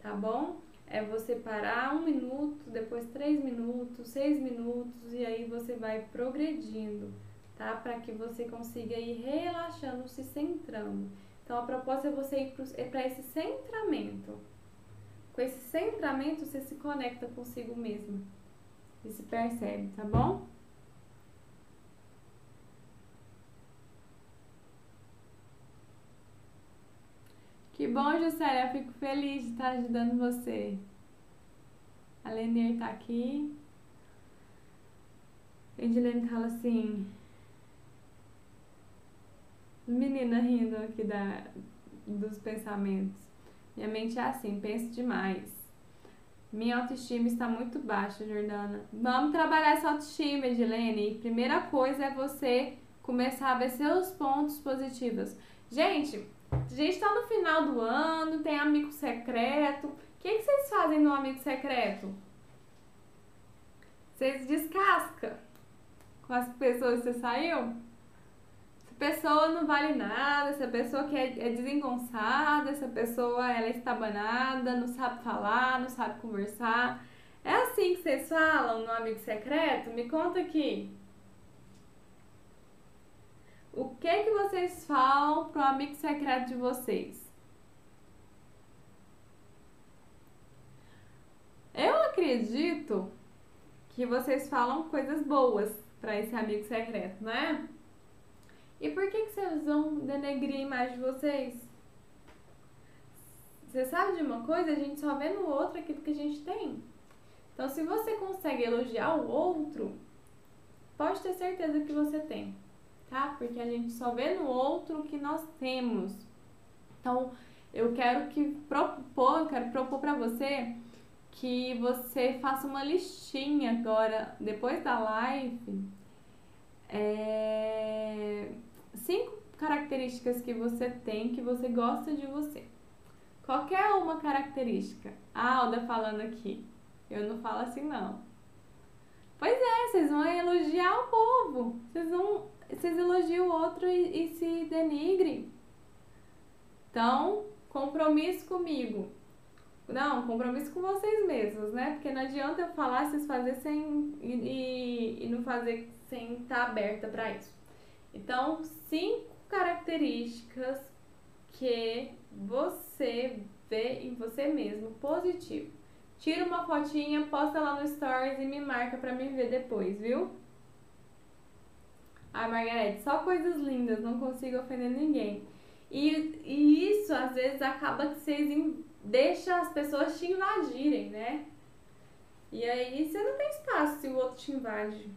tá bom? É você parar um minuto, depois três minutos, seis minutos e aí você vai progredindo, tá? Para que você consiga ir relaxando, se centrando. Então a proposta é você ir para é esse centramento. Com esse centramento você se conecta consigo mesmo e se percebe, tá bom? Que Juscelia. Eu fico feliz de estar ajudando você. A Lenir tá aqui. Edilene fala assim. Menina rindo aqui da, dos pensamentos. Minha mente é assim, penso demais. Minha autoestima está muito baixa, Jordana. Vamos trabalhar essa autoestima, Edilene. Primeira coisa é você começar a ver seus pontos positivos. Gente, gente tá no final do ano, tem amigo secreto. O que, que vocês fazem no amigo secreto? Vocês descascam com as pessoas que você saiu? Essa pessoa não vale nada, essa pessoa que é, é desengonçada, essa pessoa ela é estabanada, não sabe falar, não sabe conversar. É assim que vocês falam no amigo secreto? Me conta aqui. O que que vocês falam pro amigo secreto de vocês? Eu acredito que vocês falam coisas boas para esse amigo secreto, né? E por que, que vocês vão denegrir a imagem de vocês? Você sabe de uma coisa? A gente só vê no outro aquilo que a gente tem. Então, se você consegue elogiar o outro, pode ter certeza que você tem tá? Porque a gente só vê no outro o que nós temos. Então, eu quero que propor, eu quero propor para você que você faça uma listinha agora, depois da live, é, cinco características que você tem que você gosta de você. Qualquer uma característica. A Alda falando aqui. Eu não falo assim, não. Pois é, vocês vão elogiar o povo. Vocês vão vocês elogiam o outro e, e se denigrem. Então, compromisso comigo. Não, compromisso com vocês mesmos, né? Porque não adianta eu falar, vocês fazer sem e, e, e não fazer sem estar aberta para isso. Então, cinco características que você vê em você mesmo positivo. Tira uma fotinha, posta lá no Stories e me marca para me ver depois, viu? Ai, Margarete, só coisas lindas, não consigo ofender ninguém. E, e isso, às vezes, acaba que vocês deixam as pessoas te invadirem, né? E aí você não tem espaço se o outro te invade.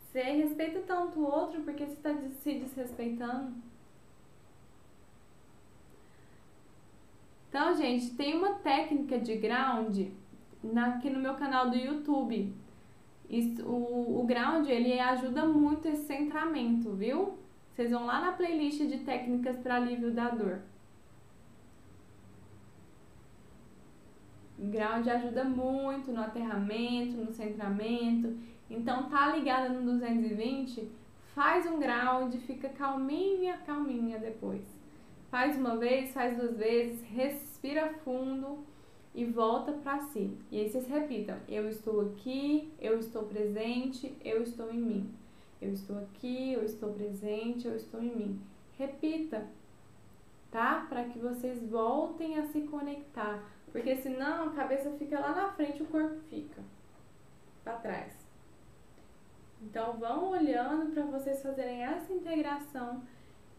Você respeita tanto o outro porque você está se desrespeitando. Então, gente, tem uma técnica de ground na, aqui no meu canal do YouTube. Isso, o, o ground, ele ajuda muito esse centramento, viu? Vocês vão lá na playlist de técnicas para alívio da dor. O ground ajuda muito no aterramento, no centramento. Então, tá ligada no 220, faz um ground, fica calminha, calminha depois. Faz uma vez, faz duas vezes, respira fundo e volta para si. E aí vocês repitam: eu estou aqui, eu estou presente, eu estou em mim. Eu estou aqui, eu estou presente, eu estou em mim. Repita, tá? Para que vocês voltem a se conectar. Porque senão a cabeça fica lá na frente, o corpo fica para trás. Então vão olhando para vocês fazerem essa integração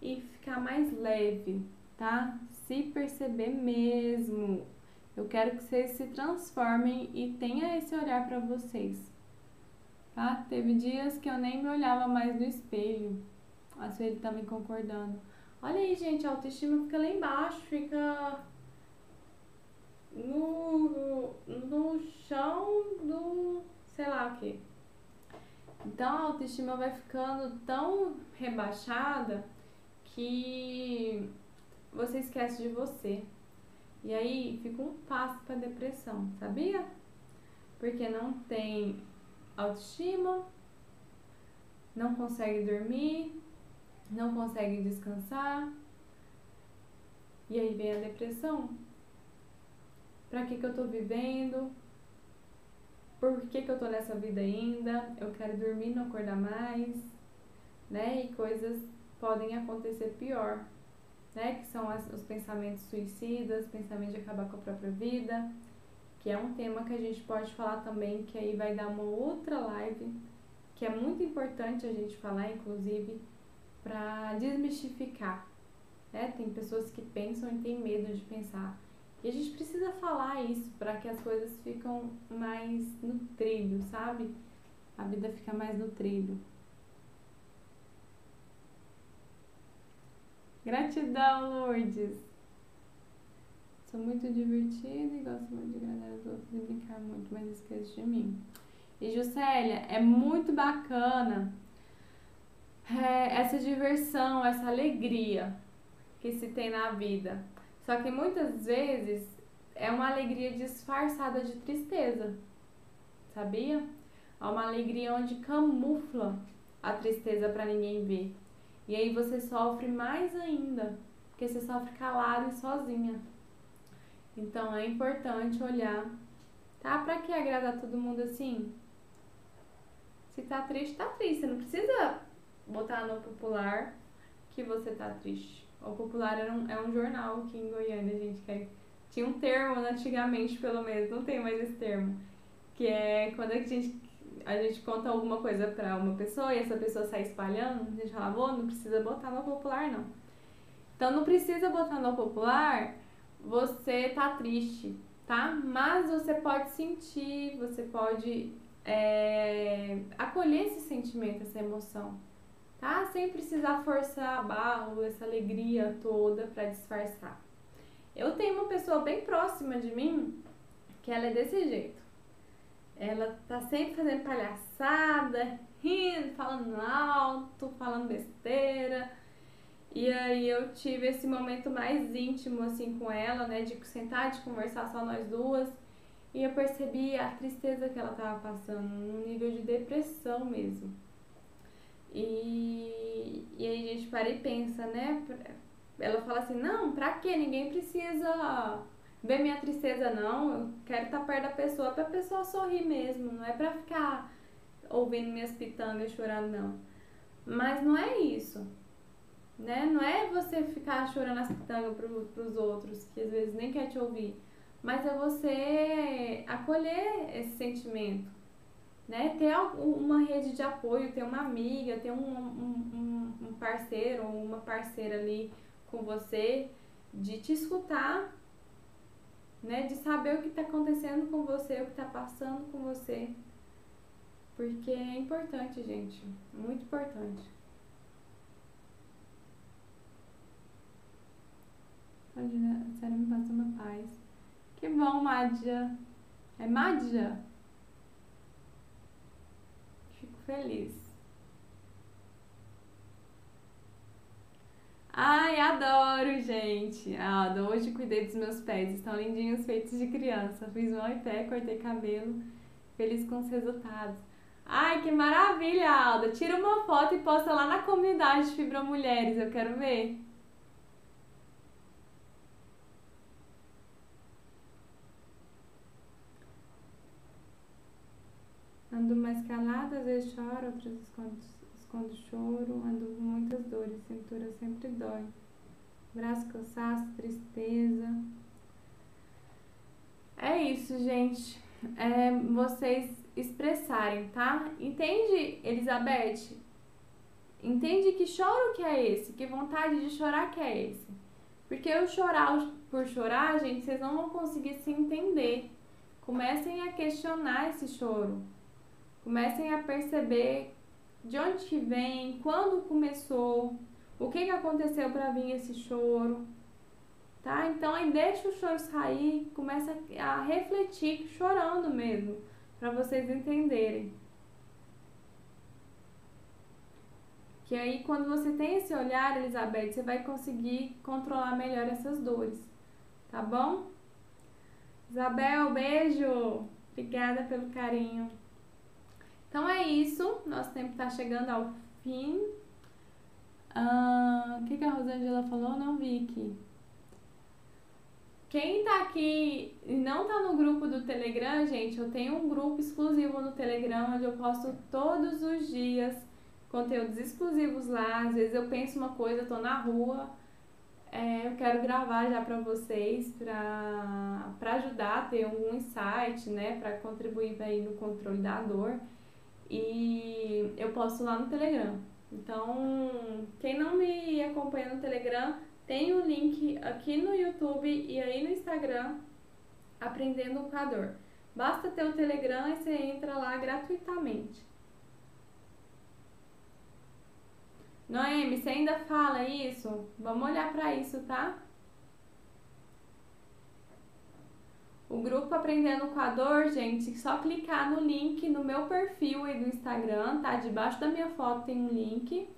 e ficar mais leve, tá? Se perceber mesmo. Eu quero que vocês se transformem e tenha esse olhar para vocês. Tá? Teve dias que eu nem me olhava mais no espelho. A Sueli tá me concordando. Olha aí, gente, a autoestima fica lá embaixo, fica no, no chão do sei lá o que. Então a autoestima vai ficando tão rebaixada que você esquece de você. E aí fica um passo para depressão, sabia? Porque não tem autoestima, não consegue dormir, não consegue descansar. E aí vem a depressão. Pra que que eu tô vivendo? Por que que eu tô nessa vida ainda? Eu quero dormir, não acordar mais, né? E coisas podem acontecer pior né? Que são as, os pensamentos suicidas, pensamentos de acabar com a própria vida, que é um tema que a gente pode falar também, que aí vai dar uma outra live, que é muito importante a gente falar, inclusive, para desmistificar. Né? Tem pessoas que pensam e têm medo de pensar. E a gente precisa falar isso para que as coisas ficam mais no trilho, sabe? A vida fica mais no trilho. Gratidão, Lourdes. Sou muito divertida e gosto muito de agradar os outros e brincar muito, mas esqueço de mim. E Juscelia, é muito bacana é, essa diversão, essa alegria que se tem na vida. Só que muitas vezes é uma alegria disfarçada de tristeza, sabia? É uma alegria onde camufla a tristeza para ninguém ver. E aí você sofre mais ainda, porque você sofre calado e sozinha. Então é importante olhar, tá? Pra que agradar todo mundo assim? Se tá triste, tá triste. Você não precisa botar no popular que você tá triste. O popular é um, é um jornal aqui em Goiânia, gente, que é, tinha um termo antigamente, pelo menos, não tem mais esse termo. Que é quando a gente a gente conta alguma coisa pra uma pessoa e essa pessoa sai espalhando, a gente fala, oh, não precisa botar no popular, não. Então não precisa botar no popular, você tá triste, tá? Mas você pode sentir, você pode é, acolher esse sentimento, essa emoção, tá? Sem precisar forçar a barra, essa alegria toda para disfarçar. Eu tenho uma pessoa bem próxima de mim que ela é desse jeito. Ela tá sempre fazendo palhaçada, rindo, falando alto, falando besteira. E aí eu tive esse momento mais íntimo assim com ela, né, de sentar, de conversar só nós duas. E eu percebi a tristeza que ela tava passando, num nível de depressão mesmo. E, e aí a gente para e pensa, né? Ela fala assim, não, pra quê? Ninguém precisa ver minha tristeza, não. Eu quero estar perto da pessoa pra pessoa sorrir mesmo. Não é pra ficar ouvindo minhas pitangas chorando, não. Mas não é isso. Né? Não é você ficar chorando as pitangas pro, pros outros, que às vezes nem quer te ouvir. Mas é você acolher esse sentimento. Né? Ter uma rede de apoio, ter uma amiga, ter um, um, um parceiro ou uma parceira ali com você, de te escutar né? De saber o que está acontecendo com você, o que está passando com você. Porque é importante, gente. Muito importante. Né? Sério, me passa uma paz. Que bom, Madja. É Madja? Fico feliz. Ai, adoro, gente. Ah, hoje cuidei dos meus pés. Estão lindinhos, feitos de criança. Fiz mão e pé, cortei cabelo. Feliz com os resultados. Ai, que maravilha, Alda. Tira uma foto e posta lá na comunidade de Fibromulheres. Eu quero ver. Ando mais calada, às vezes choro, outras escondes escondo choro, ando com muitas dores, cintura sempre dói. Braço cansaço, tristeza. É isso, gente. É vocês expressarem, tá? Entende, Elizabeth? Entende que choro que é esse? Que vontade de chorar que é esse? Porque eu chorar por chorar, gente, vocês não vão conseguir se entender. Comecem a questionar esse choro. Comecem a perceber de onde que vem, quando começou, o que, que aconteceu para vir esse choro. Tá? Então aí deixa o choro sair, começa a refletir chorando mesmo, para vocês entenderem. Que aí quando você tem esse olhar, Elizabeth, você vai conseguir controlar melhor essas dores. Tá bom? Isabel, beijo! Obrigada pelo carinho. Então é isso, nosso tempo está chegando ao fim. O que, que a Rosângela falou? Não vi aqui. Quem tá aqui e não tá no grupo do Telegram, gente, eu tenho um grupo exclusivo no Telegram onde eu posto todos os dias conteúdos exclusivos lá. Às vezes eu penso uma coisa, tô na rua, é, eu quero gravar já para vocês, para ajudar a ter algum insight, né, para contribuir aí no controle da dor e eu posto lá no Telegram. Então, quem não me acompanha no Telegram, tem o link aqui no YouTube e aí no Instagram, Aprendendo com a Dor. Basta ter o Telegram e você entra lá gratuitamente. Noemi, você ainda fala isso? Vamos olhar para isso, tá? O grupo Aprendendo com a Dor, gente, só clicar no link no meu perfil aí do Instagram, tá? Debaixo da minha foto tem um link.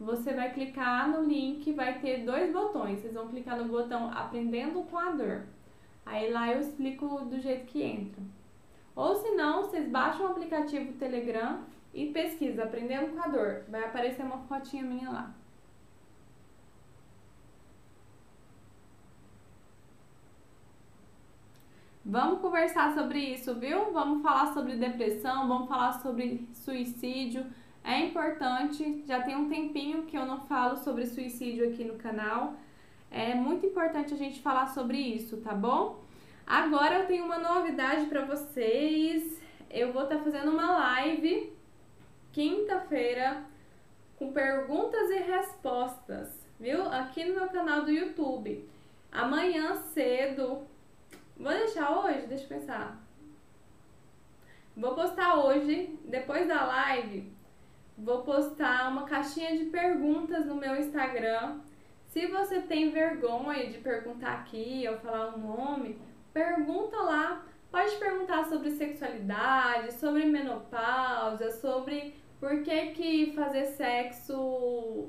Você vai clicar no link, vai ter dois botões. Vocês vão clicar no botão Aprendendo com a Dor. Aí lá eu explico do jeito que entra. Ou se não, vocês baixam o aplicativo Telegram e pesquisa Aprendendo com a Dor. Vai aparecer uma fotinha minha lá. Vamos conversar sobre isso, viu? Vamos falar sobre depressão, vamos falar sobre suicídio. É importante, já tem um tempinho que eu não falo sobre suicídio aqui no canal. É muito importante a gente falar sobre isso, tá bom? Agora eu tenho uma novidade para vocês. Eu vou estar tá fazendo uma live quinta-feira com perguntas e respostas, viu? Aqui no meu canal do YouTube. Amanhã cedo Vou deixar hoje? Deixa eu pensar. Vou postar hoje, depois da live, vou postar uma caixinha de perguntas no meu Instagram. Se você tem vergonha de perguntar aqui ou falar o um nome, pergunta lá. Pode perguntar sobre sexualidade, sobre menopausa, sobre por que, que fazer sexo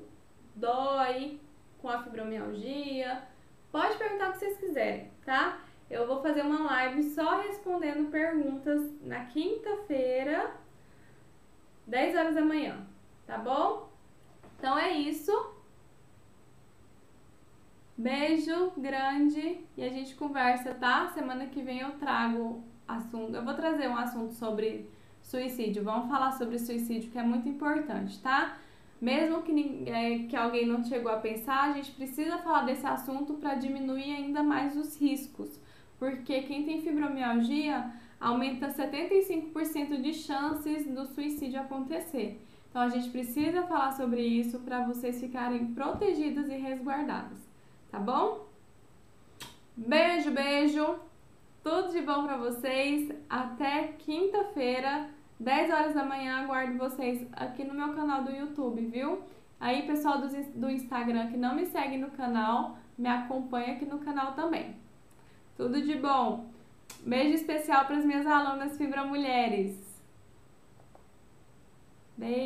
dói com a fibromialgia. Pode perguntar o que vocês quiserem, tá? Eu vou fazer uma live só respondendo perguntas na quinta-feira, 10 horas da manhã, tá bom? Então é isso. Beijo grande e a gente conversa, tá? Semana que vem eu trago assunto. Eu vou trazer um assunto sobre suicídio. Vamos falar sobre suicídio que é muito importante, tá? Mesmo que, é, que alguém não chegou a pensar, a gente precisa falar desse assunto para diminuir ainda mais os riscos porque quem tem fibromialgia aumenta 75% de chances do suicídio acontecer. Então a gente precisa falar sobre isso para vocês ficarem protegidas e resguardadas, tá bom? Beijo, beijo. Tudo de bom para vocês. Até quinta-feira, 10 horas da manhã, aguardo vocês aqui no meu canal do YouTube, viu? Aí, pessoal do, do Instagram que não me segue no canal, me acompanha aqui no canal também. Tudo de bom. Beijo especial para as minhas alunas Fibra Mulheres. Beijo.